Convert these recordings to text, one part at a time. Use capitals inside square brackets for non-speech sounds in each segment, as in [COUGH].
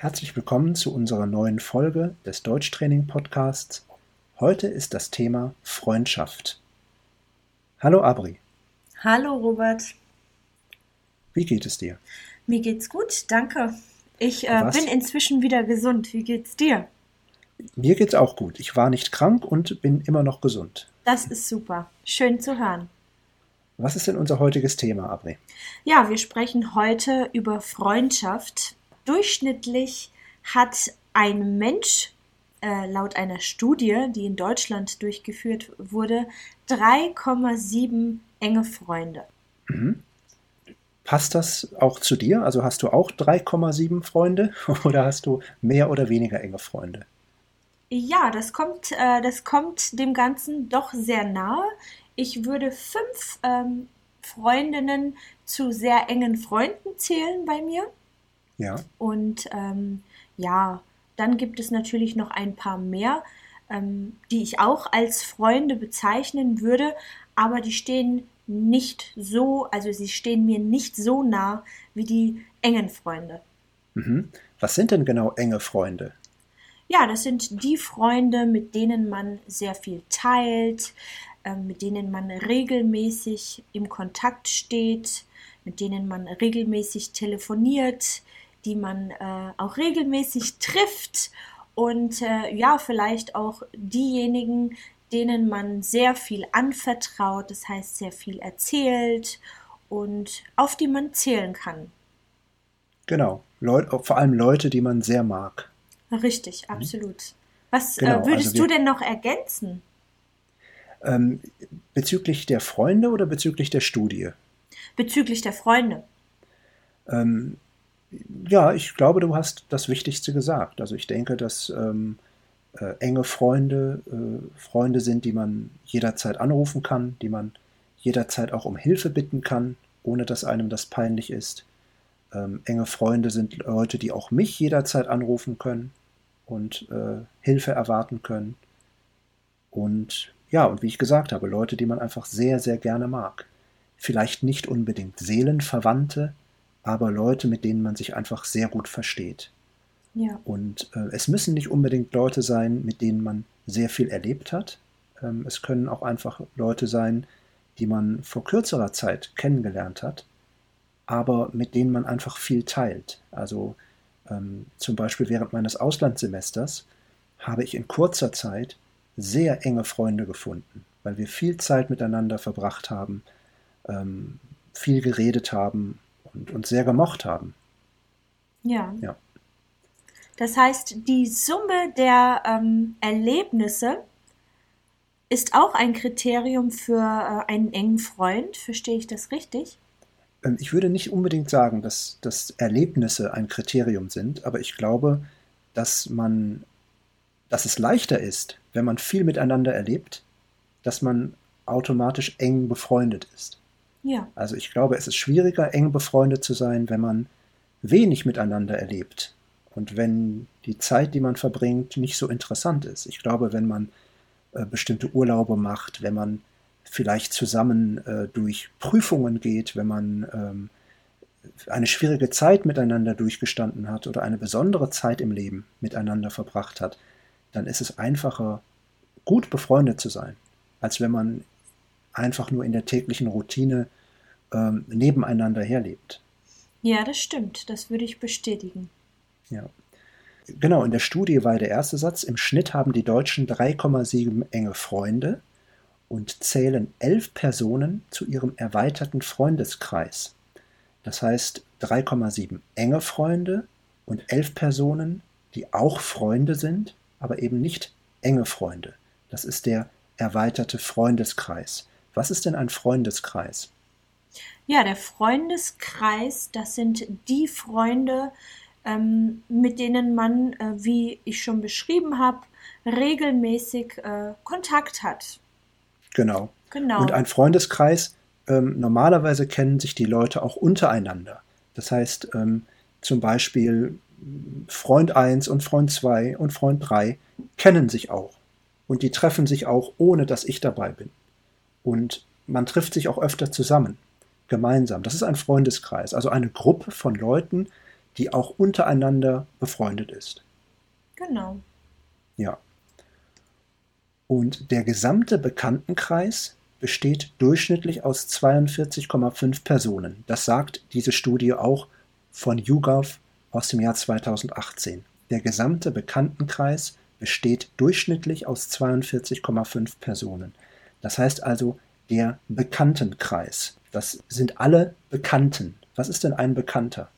Herzlich willkommen zu unserer neuen Folge des Deutschtraining Podcasts. Heute ist das Thema Freundschaft. Hallo Abri. Hallo Robert. Wie geht es dir? Mir geht's gut, danke. Ich äh, bin inzwischen wieder gesund. Wie geht's dir? Mir geht's auch gut. Ich war nicht krank und bin immer noch gesund. Das ist super. Schön zu hören. Was ist denn unser heutiges Thema, Abri? Ja, wir sprechen heute über Freundschaft. Durchschnittlich hat ein Mensch äh, laut einer Studie, die in Deutschland durchgeführt wurde, 3,7 enge Freunde. Mhm. Passt das auch zu dir? Also hast du auch 3,7 Freunde [LAUGHS] oder hast du mehr oder weniger enge Freunde? Ja, das kommt, äh, das kommt dem Ganzen doch sehr nahe. Ich würde fünf ähm, Freundinnen zu sehr engen Freunden zählen bei mir. Ja. Und ähm, ja, dann gibt es natürlich noch ein paar mehr, ähm, die ich auch als Freunde bezeichnen würde, aber die stehen nicht so, also sie stehen mir nicht so nah wie die engen Freunde. Mhm. Was sind denn genau enge Freunde? Ja, das sind die Freunde, mit denen man sehr viel teilt, ähm, mit denen man regelmäßig im Kontakt steht, mit denen man regelmäßig telefoniert, die man äh, auch regelmäßig trifft und äh, ja, vielleicht auch diejenigen, denen man sehr viel anvertraut, das heißt sehr viel erzählt und auf die man zählen kann. Genau, Leut, vor allem Leute, die man sehr mag. Richtig, mhm. absolut. Was äh, genau, äh, würdest also wir, du denn noch ergänzen? Ähm, bezüglich der Freunde oder bezüglich der Studie? Bezüglich der Freunde. Ähm, ja, ich glaube, du hast das Wichtigste gesagt. Also ich denke, dass ähm, äh, enge Freunde äh, Freunde sind, die man jederzeit anrufen kann, die man jederzeit auch um Hilfe bitten kann, ohne dass einem das peinlich ist. Ähm, enge Freunde sind Leute, die auch mich jederzeit anrufen können und äh, Hilfe erwarten können. Und ja, und wie ich gesagt habe, Leute, die man einfach sehr, sehr gerne mag. Vielleicht nicht unbedingt Seelenverwandte, aber Leute, mit denen man sich einfach sehr gut versteht. Ja. Und äh, es müssen nicht unbedingt Leute sein, mit denen man sehr viel erlebt hat. Ähm, es können auch einfach Leute sein, die man vor kürzerer Zeit kennengelernt hat, aber mit denen man einfach viel teilt. Also ähm, zum Beispiel während meines Auslandssemesters habe ich in kurzer Zeit sehr enge Freunde gefunden, weil wir viel Zeit miteinander verbracht haben, ähm, viel geredet haben und uns sehr gemocht haben. Ja. ja. Das heißt, die Summe der ähm, Erlebnisse ist auch ein Kriterium für äh, einen engen Freund. Verstehe ich das richtig? Ähm, ich würde nicht unbedingt sagen, dass, dass Erlebnisse ein Kriterium sind, aber ich glaube, dass man, dass es leichter ist, wenn man viel miteinander erlebt, dass man automatisch eng befreundet ist. Ja. Also ich glaube, es ist schwieriger, eng befreundet zu sein, wenn man wenig miteinander erlebt und wenn die Zeit, die man verbringt, nicht so interessant ist. Ich glaube, wenn man äh, bestimmte Urlaube macht, wenn man vielleicht zusammen äh, durch Prüfungen geht, wenn man ähm, eine schwierige Zeit miteinander durchgestanden hat oder eine besondere Zeit im Leben miteinander verbracht hat, dann ist es einfacher, gut befreundet zu sein, als wenn man einfach nur in der täglichen Routine ähm, nebeneinander herlebt. Ja, das stimmt. Das würde ich bestätigen. Ja. Genau, in der Studie war der erste Satz, im Schnitt haben die Deutschen 3,7 enge Freunde und zählen elf Personen zu ihrem erweiterten Freundeskreis. Das heißt 3,7 enge Freunde und elf Personen, die auch Freunde sind, aber eben nicht enge Freunde. Das ist der erweiterte Freundeskreis. Was ist denn ein Freundeskreis? Ja, der Freundeskreis, das sind die Freunde, ähm, mit denen man, äh, wie ich schon beschrieben habe, regelmäßig äh, Kontakt hat. Genau. genau. Und ein Freundeskreis, ähm, normalerweise kennen sich die Leute auch untereinander. Das heißt, ähm, zum Beispiel Freund 1 und Freund 2 und Freund 3 kennen sich auch. Und die treffen sich auch, ohne dass ich dabei bin. Und man trifft sich auch öfter zusammen, gemeinsam. Das ist ein Freundeskreis, also eine Gruppe von Leuten, die auch untereinander befreundet ist. Genau. Ja. Und der gesamte Bekanntenkreis besteht durchschnittlich aus 42,5 Personen. Das sagt diese Studie auch von YouGov aus dem Jahr 2018. Der gesamte Bekanntenkreis besteht durchschnittlich aus 42,5 Personen. Das heißt also der Bekanntenkreis. Das sind alle Bekannten. Was ist denn ein Bekannter?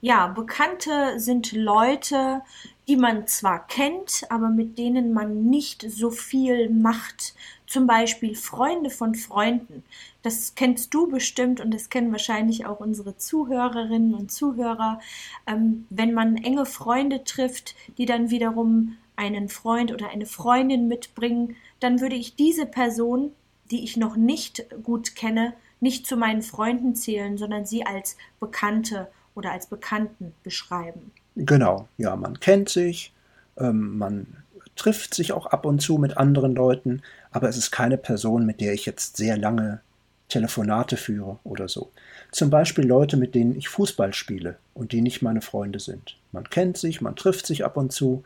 Ja, Bekannte sind Leute, die man zwar kennt, aber mit denen man nicht so viel macht. Zum Beispiel Freunde von Freunden. Das kennst du bestimmt und das kennen wahrscheinlich auch unsere Zuhörerinnen und Zuhörer. Ähm, wenn man enge Freunde trifft, die dann wiederum einen Freund oder eine Freundin mitbringen, dann würde ich diese Person, die ich noch nicht gut kenne, nicht zu meinen Freunden zählen, sondern sie als Bekannte oder als Bekannten beschreiben. Genau, ja, man kennt sich, ähm, man trifft sich auch ab und zu mit anderen Leuten, aber es ist keine Person, mit der ich jetzt sehr lange Telefonate führe oder so. Zum Beispiel Leute, mit denen ich Fußball spiele und die nicht meine Freunde sind. Man kennt sich, man trifft sich ab und zu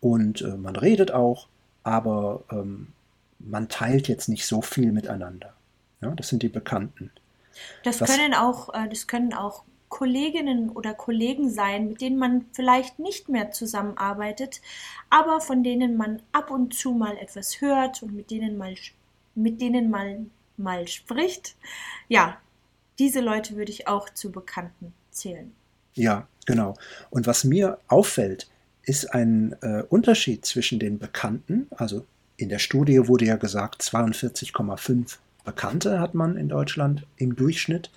und äh, man redet auch, aber ähm, man teilt jetzt nicht so viel miteinander. Ja, das sind die Bekannten. Das, das können auch, äh, das können auch Kolleginnen oder Kollegen sein, mit denen man vielleicht nicht mehr zusammenarbeitet, aber von denen man ab und zu mal etwas hört und mit denen mal mit denen man mal spricht. Ja, diese Leute würde ich auch zu Bekannten zählen. Ja, genau. Und was mir auffällt, ist ein äh, Unterschied zwischen den Bekannten, also in der Studie wurde ja gesagt, 42,5 Bekannte hat man in Deutschland im Durchschnitt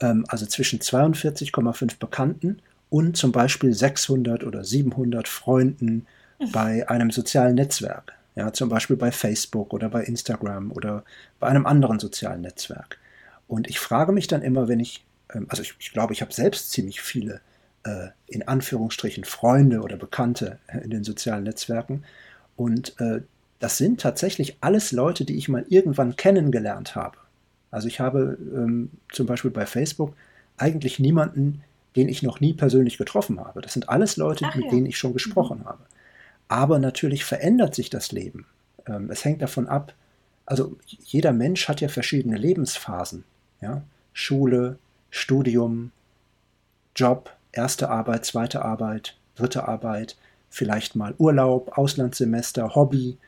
ähm, also zwischen 42,5 Bekannten und zum Beispiel 600 oder 700 Freunden bei einem sozialen Netzwerk. Ja, zum Beispiel bei Facebook oder bei Instagram oder bei einem anderen sozialen Netzwerk. Und ich frage mich dann immer, wenn ich, ähm, also ich, ich glaube, ich habe selbst ziemlich viele äh, in Anführungsstrichen Freunde oder Bekannte in den sozialen Netzwerken. Und äh, das sind tatsächlich alles Leute, die ich mal irgendwann kennengelernt habe. Also ich habe ähm, zum Beispiel bei Facebook eigentlich niemanden, den ich noch nie persönlich getroffen habe. Das sind alles Leute, Ach, mit ja. denen ich schon gesprochen mhm. habe. Aber natürlich verändert sich das Leben. Ähm, es hängt davon ab, also jeder Mensch hat ja verschiedene Lebensphasen. Ja? Schule, Studium, Job, erste Arbeit, zweite Arbeit, dritte Arbeit, vielleicht mal Urlaub, Auslandssemester, Hobby.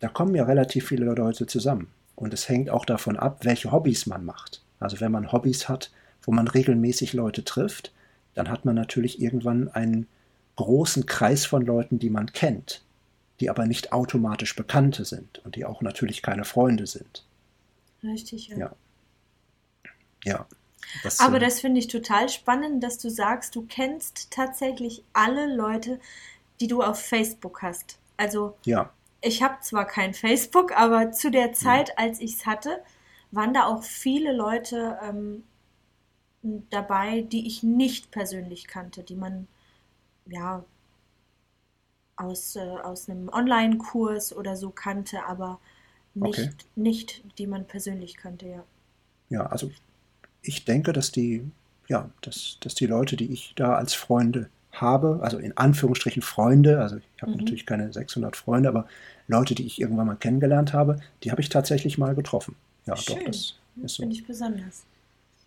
Da kommen ja relativ viele Leute zusammen. Und es hängt auch davon ab, welche Hobbys man macht. Also wenn man Hobbys hat, wo man regelmäßig Leute trifft, dann hat man natürlich irgendwann einen großen Kreis von Leuten, die man kennt, die aber nicht automatisch Bekannte sind und die auch natürlich keine Freunde sind. Richtig, ja. Ja. ja das, aber äh, das finde ich total spannend, dass du sagst, du kennst tatsächlich alle Leute, die du auf Facebook hast. Also ja ich habe zwar kein Facebook, aber zu der Zeit, ja. als ich es hatte, waren da auch viele Leute ähm, dabei, die ich nicht persönlich kannte, die man ja aus, äh, aus einem Online-Kurs oder so kannte, aber nicht, okay. nicht die man persönlich kannte, ja. Ja, also ich denke, dass die, ja, dass, dass die Leute, die ich da als Freunde habe, also in Anführungsstrichen Freunde, also ich habe mhm. natürlich keine 600 Freunde, aber Leute, die ich irgendwann mal kennengelernt habe, die habe ich tatsächlich mal getroffen. Ja, Schön. doch, das ist so. Finde ich besonders.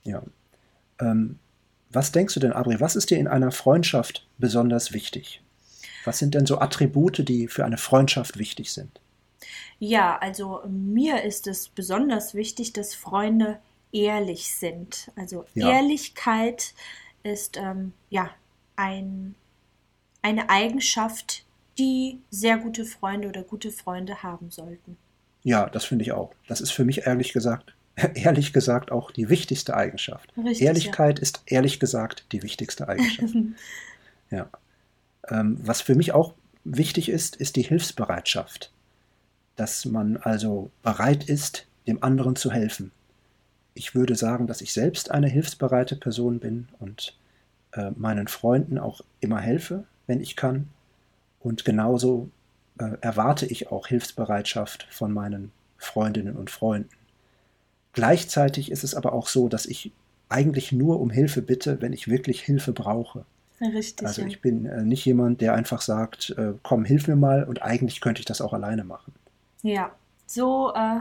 Ja. Ähm, was denkst du denn, Abri, was ist dir in einer Freundschaft besonders wichtig? Was sind denn so Attribute, die für eine Freundschaft wichtig sind? Ja, also mir ist es besonders wichtig, dass Freunde ehrlich sind. Also ja. Ehrlichkeit ist ähm, ja ein, eine Eigenschaft, die sehr gute Freunde oder gute Freunde haben sollten. Ja, das finde ich auch. Das ist für mich ehrlich gesagt, [LAUGHS] ehrlich gesagt auch die wichtigste Eigenschaft. Richtig, Ehrlichkeit ja. ist ehrlich gesagt die wichtigste Eigenschaft. [LAUGHS] ja. Ähm, was für mich auch wichtig ist, ist die Hilfsbereitschaft. Dass man also bereit ist, dem anderen zu helfen. Ich würde sagen, dass ich selbst eine hilfsbereite Person bin und äh, meinen Freunden auch immer helfe, wenn ich kann. Und genauso äh, erwarte ich auch Hilfsbereitschaft von meinen Freundinnen und Freunden. Gleichzeitig ist es aber auch so, dass ich eigentlich nur um Hilfe bitte, wenn ich wirklich Hilfe brauche. Richtig. Also ich bin äh, nicht jemand, der einfach sagt, äh, komm, hilf mir mal und eigentlich könnte ich das auch alleine machen. Ja, so, äh,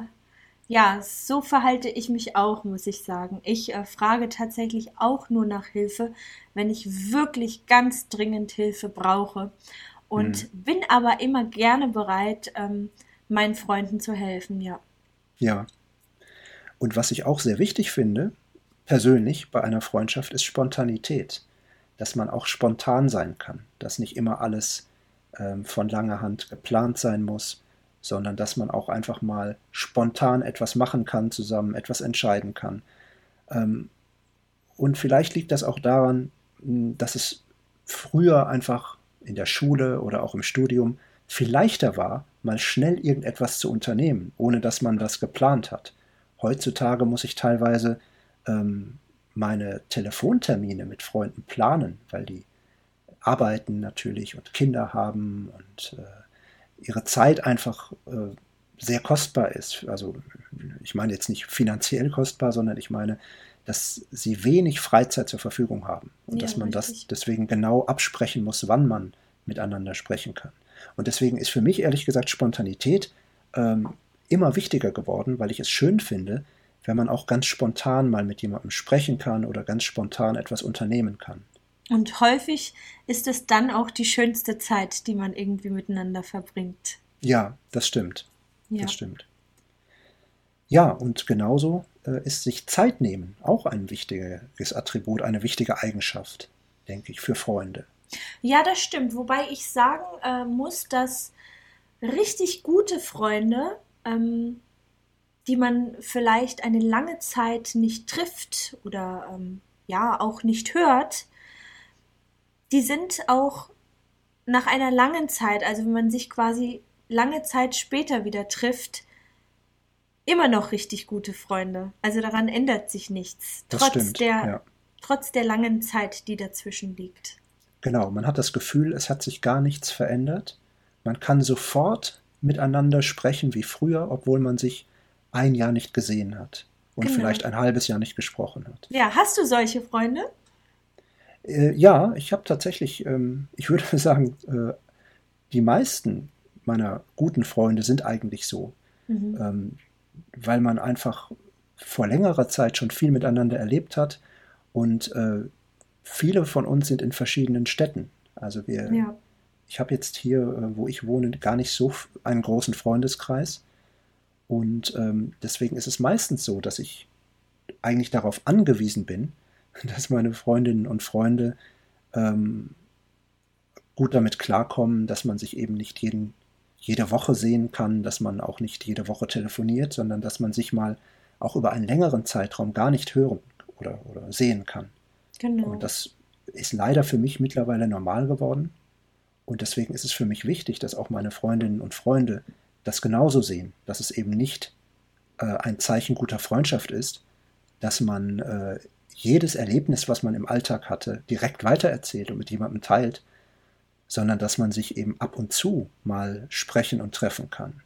ja, so verhalte ich mich auch, muss ich sagen. Ich äh, frage tatsächlich auch nur nach Hilfe, wenn ich wirklich ganz dringend Hilfe brauche. Und hm. bin aber immer gerne bereit, ähm, meinen Freunden zu helfen, ja. Ja. Und was ich auch sehr wichtig finde, persönlich bei einer Freundschaft, ist Spontanität dass man auch spontan sein kann, dass nicht immer alles ähm, von langer Hand geplant sein muss, sondern dass man auch einfach mal spontan etwas machen kann zusammen, etwas entscheiden kann. Ähm, und vielleicht liegt das auch daran, dass es früher einfach in der Schule oder auch im Studium viel leichter war, mal schnell irgendetwas zu unternehmen, ohne dass man das geplant hat. Heutzutage muss ich teilweise ähm, meine Telefontermine mit Freunden planen, weil die arbeiten natürlich und Kinder haben und äh, ihre Zeit einfach äh, sehr kostbar ist. Also ich meine jetzt nicht finanziell kostbar, sondern ich meine, dass sie wenig Freizeit zur Verfügung haben und ja, dass man richtig. das deswegen genau absprechen muss, wann man miteinander sprechen kann. Und deswegen ist für mich ehrlich gesagt Spontanität ähm, immer wichtiger geworden, weil ich es schön finde, wenn man auch ganz spontan mal mit jemandem sprechen kann oder ganz spontan etwas unternehmen kann. Und häufig ist es dann auch die schönste Zeit, die man irgendwie miteinander verbringt. Ja, das stimmt. Ja. Das stimmt. Ja, und genauso äh, ist sich Zeit nehmen auch ein wichtiges Attribut, eine wichtige Eigenschaft, denke ich, für Freunde. Ja, das stimmt. Wobei ich sagen äh, muss, dass richtig gute Freunde ähm, die man vielleicht eine lange Zeit nicht trifft oder ähm, ja auch nicht hört, die sind auch nach einer langen Zeit, also wenn man sich quasi lange Zeit später wieder trifft, immer noch richtig gute Freunde. Also daran ändert sich nichts, das trotz stimmt, der ja. trotz der langen Zeit, die dazwischen liegt. Genau, man hat das Gefühl, es hat sich gar nichts verändert. Man kann sofort miteinander sprechen wie früher, obwohl man sich ein Jahr nicht gesehen hat und genau. vielleicht ein halbes Jahr nicht gesprochen hat. Ja, hast du solche Freunde? Äh, ja, ich habe tatsächlich, ähm, ich würde [LAUGHS] sagen, äh, die meisten meiner guten Freunde sind eigentlich so, mhm. ähm, weil man einfach vor längerer Zeit schon viel miteinander erlebt hat und äh, viele von uns sind in verschiedenen Städten. Also wir, ja. ich habe jetzt hier, äh, wo ich wohne, gar nicht so einen großen Freundeskreis. Und ähm, deswegen ist es meistens so, dass ich eigentlich darauf angewiesen bin, dass meine Freundinnen und Freunde ähm, gut damit klarkommen, dass man sich eben nicht jeden, jede Woche sehen kann, dass man auch nicht jede Woche telefoniert, sondern dass man sich mal auch über einen längeren Zeitraum gar nicht hören oder, oder sehen kann. Genau. Und das ist leider für mich mittlerweile normal geworden. Und deswegen ist es für mich wichtig, dass auch meine Freundinnen und Freunde das genauso sehen, dass es eben nicht äh, ein Zeichen guter Freundschaft ist, dass man äh, jedes Erlebnis, was man im Alltag hatte, direkt weitererzählt und mit jemandem teilt, sondern dass man sich eben ab und zu mal sprechen und treffen kann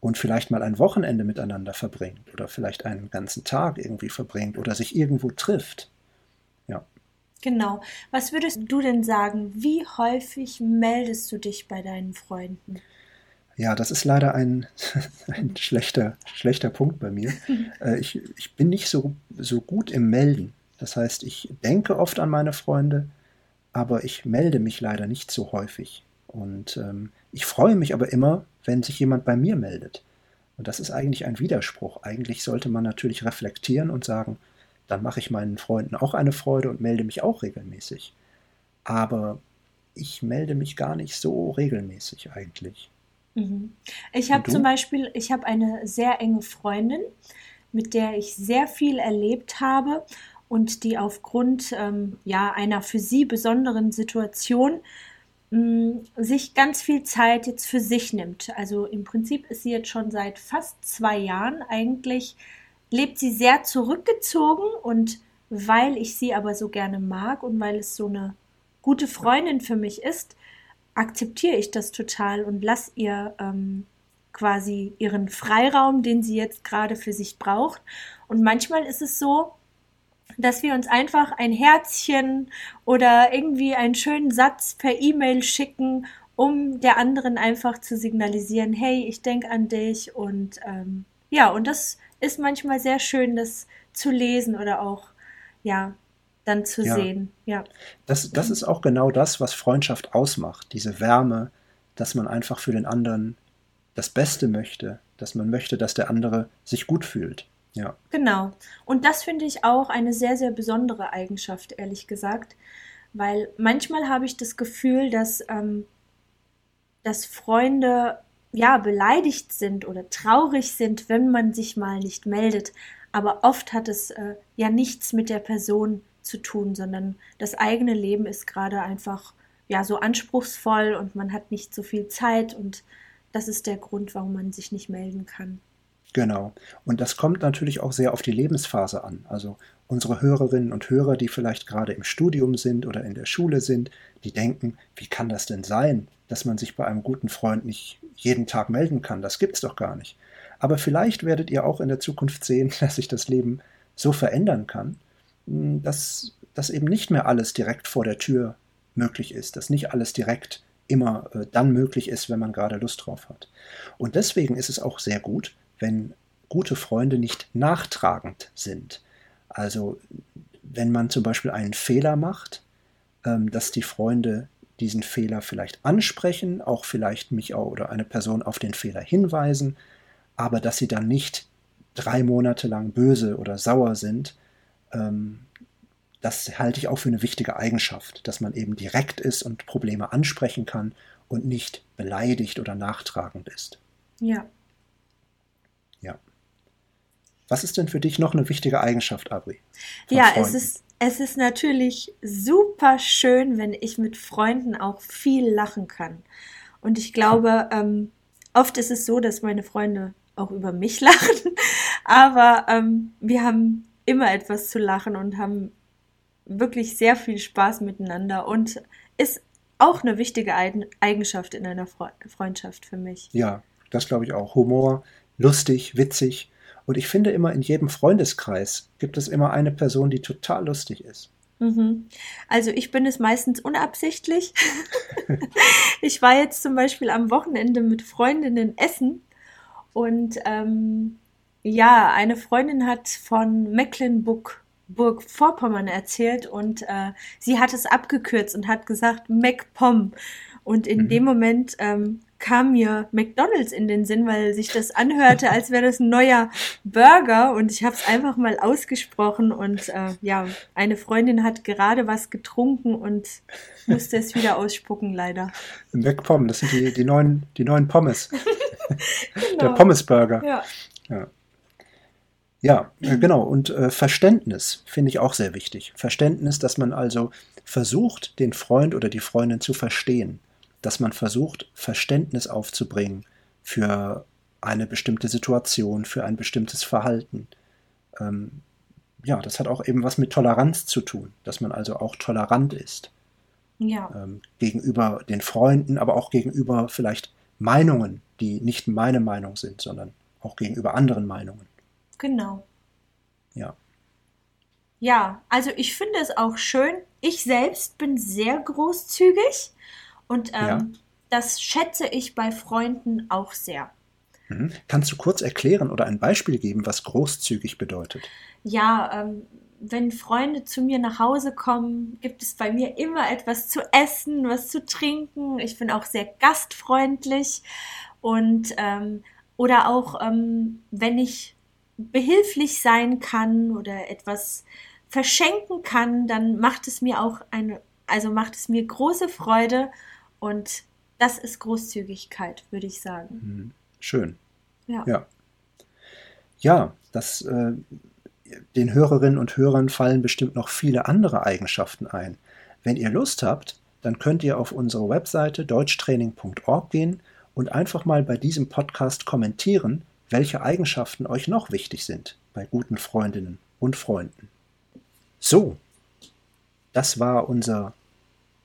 und vielleicht mal ein Wochenende miteinander verbringt oder vielleicht einen ganzen Tag irgendwie verbringt oder sich irgendwo trifft. Ja. Genau. Was würdest du denn sagen? Wie häufig meldest du dich bei deinen Freunden? Ja, das ist leider ein, [LAUGHS] ein schlechter, schlechter Punkt bei mir. [LAUGHS] Äh, ich, ich bin nicht so, so gut im Melden. Das heißt, ich denke oft an meine Freunde, aber ich melde mich leider nicht so häufig. Und ähm, ich freue mich aber immer, wenn sich jemand bei mir meldet. Und das ist eigentlich ein Widerspruch. Eigentlich sollte man natürlich reflektieren und sagen, dann mache ich meinen Freunden auch eine Freude und melde mich auch regelmäßig. Aber ich melde mich gar nicht so regelmäßig eigentlich. Mhm. Ich habe zum Beispiel, ich habe eine sehr enge Freundin, mit der ich sehr viel erlebt habe und die aufgrund ähm, ja, einer für sie besonderen Situation mh, mm, sich ganz viel Zeit jetzt für sich nimmt. Also im Prinzip ist sie jetzt schon seit fast zwei Jahren eigentlich, lebt sie sehr zurückgezogen und weil ich sie aber so gerne mag und weil es so eine gute Freundin für mich ist, akzeptiere ich das total und lass ihr ähm, quasi ihren Freiraum, den sie jetzt gerade für sich braucht. Und manchmal ist es so, dass wir uns einfach ein Herzchen oder irgendwie einen schönen Satz per E-Mail schicken, um der anderen einfach zu signalisieren, hey, ich denke an dich und ähm, ja, und das ist manchmal sehr schön, das zu lesen oder auch ja dann zu ja. sehen. Ja. Das, das ist auch genau das, was Freundschaft ausmacht, diese Wärme, dass man einfach für den anderen das Beste möchte, dass man möchte, dass der andere sich gut fühlt. Ja. Genau. Und das finde ich auch eine sehr, sehr besondere Eigenschaft, ehrlich gesagt. Weil manchmal habe ich das Gefühl, dass, ähm, dass Freunde ja beleidigt sind oder traurig sind, wenn man sich mal nicht meldet. Aber oft hat es äh, ja nichts mit der Person zu tun, sondern das eigene Leben ist gerade einfach ja so anspruchsvoll und man hat nicht so viel Zeit und das ist der Grund, warum man sich nicht melden kann. Genau. Und das kommt natürlich auch sehr auf die Lebensphase an. Also unsere Hörerinnen und Hörer, die vielleicht gerade im Studium sind oder in der Schule sind, die denken, wie kann das denn sein, dass man sich bei einem guten Freund nicht jeden Tag melden kann? Das gibt's doch gar nicht. Aber vielleicht werdet ihr auch in der Zukunft sehen, [LAUGHS] dass sich das Leben so verändern kann, hm, dass, dass eben nicht mehr alles direkt vor der Tür möglich ist, dass nicht alles direkt immer äh, dann möglich ist, wenn man gerade Lust drauf hat. Und deswegen ist es auch sehr gut, wenn gute Freunde nicht nachtragend sind. Also wenn man zum Beispiel einen Fehler macht, ähm, dass die Freunde diesen Fehler vielleicht ansprechen, auch vielleicht mich oder eine Person auf den Fehler hinweisen, aber dass sie dann nicht drei Monate lang böse oder sauer sind, ähm, das halte ich auch für eine wichtige Eigenschaft, dass man eben direkt ist und Probleme ansprechen kann und nicht beleidigt oder nachtragend ist. Ja. Ja. Was ist denn für dich noch eine wichtige Eigenschaft, Abri? Ja, es ist, es ist natürlich super schön, wenn ich mit Freunden auch viel lachen kann. Und ich glaube, [LAUGHS] ähm, oft ist es so, dass meine Freunde auch über mich [LAUGHS] lachen, aber ähm, wir haben immer etwas zu lachen und haben wirklich sehr viel Spaß miteinander und ist auch eine wichtige Eigenschaft in einer Freundschaft für mich. Ja, das glaube ich auch. Humor, lustig, witzig. Und ich finde immer, in jedem Freundeskreis gibt es immer eine Person, die total lustig ist. Mhm. Also ich bin es meistens unabsichtlich. [LAUGHS] ich war jetzt zum Beispiel am Wochenende mit Freundinnen essen und ähm, ja, eine Freundin hat von Mecklenburg Burg-Vorpommern erzählt und äh, sie hat es abgekürzt und hat gesagt MacPom. Und in mhm. dem Moment ähm, kam mir McDonald's in den Sinn, weil sich das anhörte, als wäre das ein neuer Burger und ich habe es einfach mal ausgesprochen und äh, ja, eine Freundin hat gerade was getrunken und musste es wieder ausspucken, leider. McPom, das sind die, die, neuen, die neuen Pommes. [LAUGHS] genau. Der Pommesburger. Ja. ja. Ja, äh, genau. Und äh, Verständnis finde ich auch sehr wichtig. Verständnis, dass man also versucht, den Freund oder die Freundin zu verstehen. Dass man versucht, Verständnis aufzubringen für eine bestimmte Situation, für ein bestimmtes Verhalten. Ähm, ja, das hat auch eben was mit Toleranz zu tun, dass man also auch tolerant ist. Ja. Ähm, gegenüber den Freunden, aber auch gegenüber vielleicht Meinungen, die nicht meine Meinung sind, sondern auch gegenüber anderen Meinungen. Genau. Ja. Ja, also ich finde es auch schön. Ich selbst bin sehr großzügig und ähm, ja. das schätze ich bei Freunden auch sehr. Mhm. Kannst du kurz erklären oder ein Beispiel geben, was großzügig bedeutet? Ja, ähm, wenn Freunde zu mir nach Hause kommen, gibt es bei mir immer etwas zu essen, was zu trinken. Ich bin auch sehr gastfreundlich und ähm, oder auch ähm, wenn ich behilflich sein kann oder etwas verschenken kann, dann macht es mir auch eine, also macht es mir große Freude und das ist Großzügigkeit, würde ich sagen. Mhm. Schön. Ja. Ja, ja das, äh, den Hörerinnen und Hörern fallen bestimmt noch viele andere Eigenschaften ein. Wenn ihr Lust habt, dann könnt ihr auf unsere Webseite deutschtraining.org gehen und einfach mal bei diesem Podcast kommentieren, welche Eigenschaften euch noch wichtig sind bei guten Freundinnen und Freunden. So, das war unser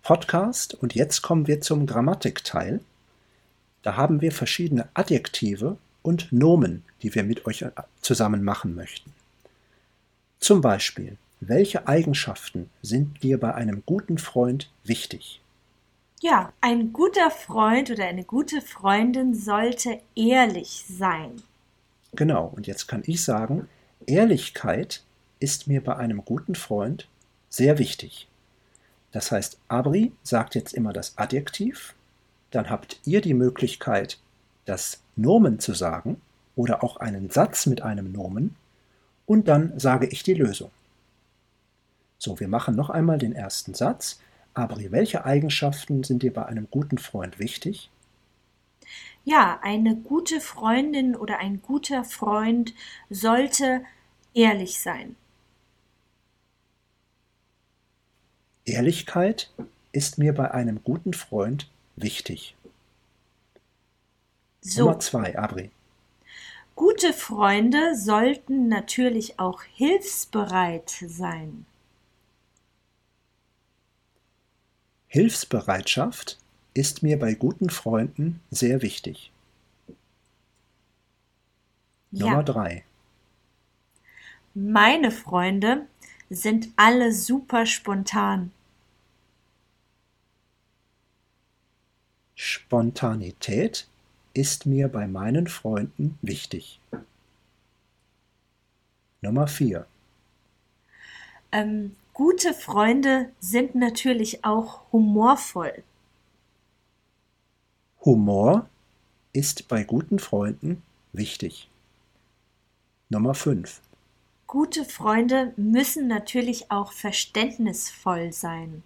Podcast und jetzt kommen wir zum Grammatikteil. Da haben wir verschiedene Adjektive und Nomen, die wir mit euch zusammen machen möchten. Zum Beispiel, welche Eigenschaften sind dir bei einem guten Freund wichtig? Ja, ein guter Freund oder eine gute Freundin sollte ehrlich sein. Genau, und jetzt kann ich sagen, Ehrlichkeit ist mir bei einem guten Freund sehr wichtig. Das heißt, Abri sagt jetzt immer das Adjektiv, dann habt ihr die Möglichkeit, das Nomen zu sagen oder auch einen Satz mit einem Nomen und dann sage ich die Lösung. So, wir machen noch einmal den ersten Satz. Abri, welche Eigenschaften sind dir bei einem guten Freund wichtig? Ja, eine gute Freundin oder ein guter Freund sollte ehrlich sein. Ehrlichkeit ist mir bei einem guten Freund wichtig. So. Nummer zwei, Abri. Gute Freunde sollten natürlich auch hilfsbereit sein. Hilfsbereitschaft ist mir bei guten Freunden sehr wichtig. Ja. Nummer drei. Meine Freunde sind alle super spontan. Spontanität ist mir bei meinen Freunden wichtig. Nummer vier. Ähm, gute Freunde sind natürlich auch humorvoll. Humor ist bei guten Freunden wichtig. Nummer 5. Gute Freunde müssen natürlich auch verständnisvoll sein.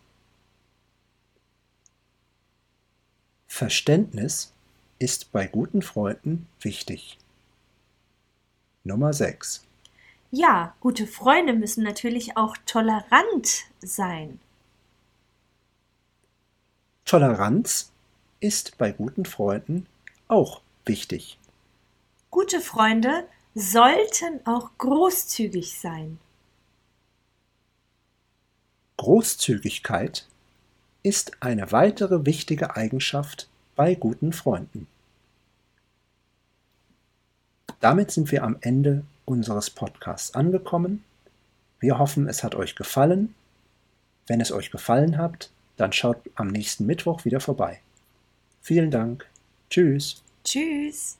Verständnis ist bei guten Freunden wichtig. Nummer 6. Ja, gute Freunde müssen natürlich auch tolerant sein. Toleranz ist bei guten Freunden auch wichtig. Gute Freunde sollten auch großzügig sein. Großzügigkeit ist eine weitere wichtige Eigenschaft bei guten Freunden. Damit sind wir am Ende unseres Podcasts angekommen. Wir hoffen, es hat euch gefallen. Wenn es euch gefallen hat, dann schaut am nächsten Mittwoch wieder vorbei. Vielen Dank. Tschüss. Tschüss.